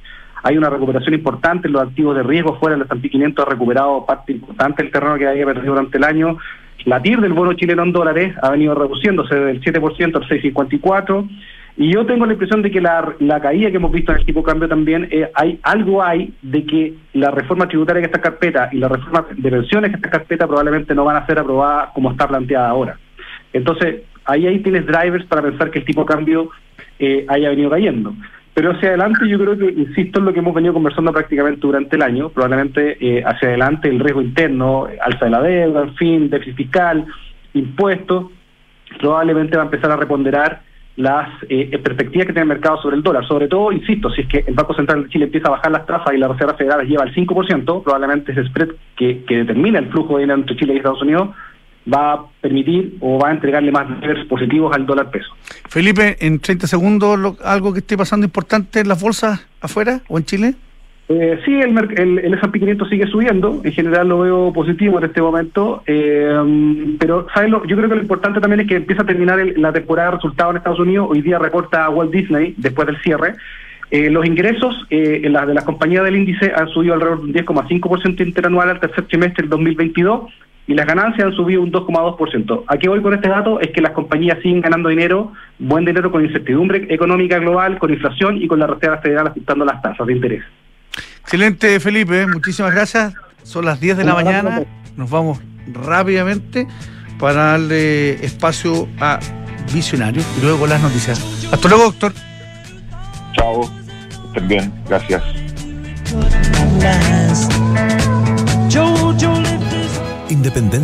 Hay una recuperación importante en los activos de riesgo. Fuera del S&P 500 ha recuperado parte importante del terreno que había perdido durante el año. La TIR del bono chileno en dólares ha venido reduciéndose del 7% al 6,54%. Y yo tengo la impresión de que la, caída que hemos visto en el tipo de cambio también, eh, hay algo hay de que la reforma tributaria que está en carpeta y la reforma de pensiones que está en carpeta probablemente no van a ser aprobadas como está planteada ahora. Entonces, ahí, ahí tienes drivers para pensar que el tipo de cambio eh, haya venido cayendo. Pero hacia adelante yo creo que, insisto en lo que hemos venido conversando prácticamente durante el año, probablemente eh, hacia adelante el riesgo interno, alza de la deuda, en fin, déficit fiscal, impuestos, probablemente va a empezar a reponderar las eh, perspectivas que tiene el mercado sobre el dólar. Sobre todo, insisto, si es que el Banco Central de Chile empieza a bajar las tasas y la Reserva Federal lleva el 5%, probablemente ese spread que, que determina el flujo de dinero entre Chile y Estados Unidos va a permitir o va a entregarle más levers positivos al dólar peso. Felipe, en 30 segundos, algo que esté pasando importante en las bolsas afuera o en Chile. Eh, sí, el, el, el S&P 500 sigue subiendo, en general lo veo positivo en este momento, eh, pero ¿sabes yo creo que lo importante también es que empieza a terminar la temporada de resultados en Estados Unidos, hoy día reporta Walt Disney después del cierre, eh, los ingresos eh, en las de las compañías del índice han subido alrededor de un 10,5% interanual al tercer trimestre del 2022 y las ganancias han subido un 2,2%. ¿A qué voy con este dato? Es que las compañías siguen ganando dinero, buen dinero con incertidumbre económica global, con inflación y con la Reserva Federal afectando las tasas de interés. Excelente, Felipe. Muchísimas gracias. Son las 10 de la mañana. Nos vamos rápidamente para darle espacio a Visionario y luego las noticias. Hasta luego, doctor. Chao. Estén bien. Gracias. Independencia